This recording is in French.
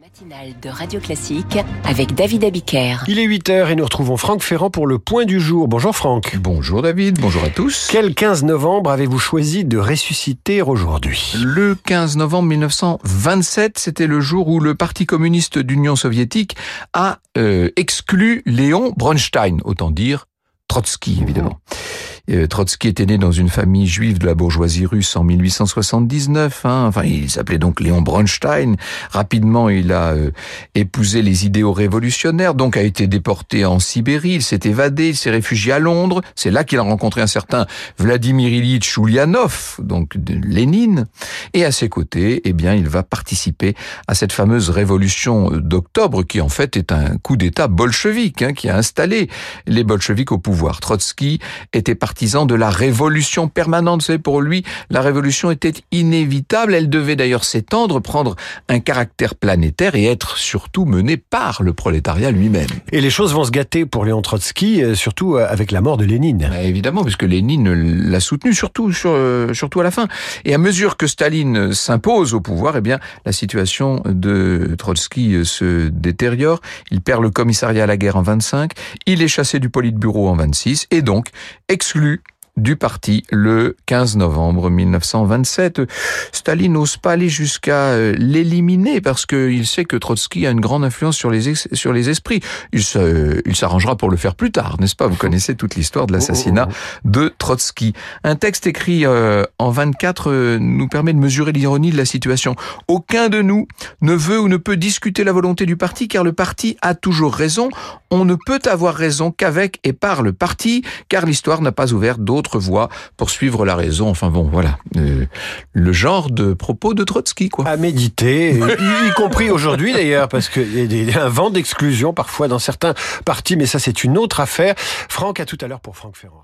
Matinale de Radio Classique avec David Abiker. Il est 8h et nous retrouvons Franck Ferrand pour le point du jour. Bonjour Franck. Bonjour David, bonjour à tous. Quel 15 novembre avez-vous choisi de ressusciter aujourd'hui? Le 15 novembre 1927, c'était le jour où le Parti communiste d'Union soviétique a euh, exclu Léon Bronstein, autant dire Trotsky évidemment. Euh, Trotsky était né dans une famille juive de la bourgeoisie russe en 1879. Hein. Enfin, il s'appelait donc Léon Bronstein. Rapidement, il a euh, épousé les idéaux révolutionnaires, donc a été déporté en Sibérie. Il s'est évadé, il s'est réfugié à Londres. C'est là qu'il a rencontré un certain Vladimir Ilyich Ulyanov, donc Lénine. Et à ses côtés, eh bien, il va participer à cette fameuse révolution d'octobre, qui en fait est un coup d'État bolchevique, hein, qui a installé les bolcheviks au pouvoir. Trotsky était parti de la révolution permanente. C'est pour lui, la révolution était inévitable. Elle devait d'ailleurs s'étendre, prendre un caractère planétaire et être surtout menée par le prolétariat lui-même. Et les choses vont se gâter pour Léon Trotsky, euh, surtout euh, avec la mort de Lénine. Bah, évidemment, puisque Lénine l'a soutenu, surtout, euh, surtout à la fin. Et à mesure que Staline s'impose au pouvoir, eh bien, la situation de Trotsky se détériore. Il perd le commissariat à la guerre en 25. Il est chassé du Politburo en 26 et donc exclu Salut du parti le 15 novembre 1927. Staline n'ose pas aller jusqu'à euh, l'éliminer parce qu'il sait que Trotsky a une grande influence sur les, sur les esprits. Il s'arrangera pour le faire plus tard, n'est-ce pas? Vous connaissez toute l'histoire de l'assassinat oh, oh, oh. de Trotsky. Un texte écrit euh, en 24 euh, nous permet de mesurer l'ironie de la situation. Aucun de nous ne veut ou ne peut discuter la volonté du parti car le parti a toujours raison. On ne peut avoir raison qu'avec et par le parti car l'histoire n'a pas ouvert d'autres voie pour suivre la raison. Enfin bon, voilà. Euh, le genre de propos de Trotsky, quoi. À méditer, y, compris aujourd'hui d'ailleurs, parce qu'il y a un vent d'exclusion parfois dans certains partis, mais ça c'est une autre affaire. Franck, à tout à l'heure pour Franck Ferrand.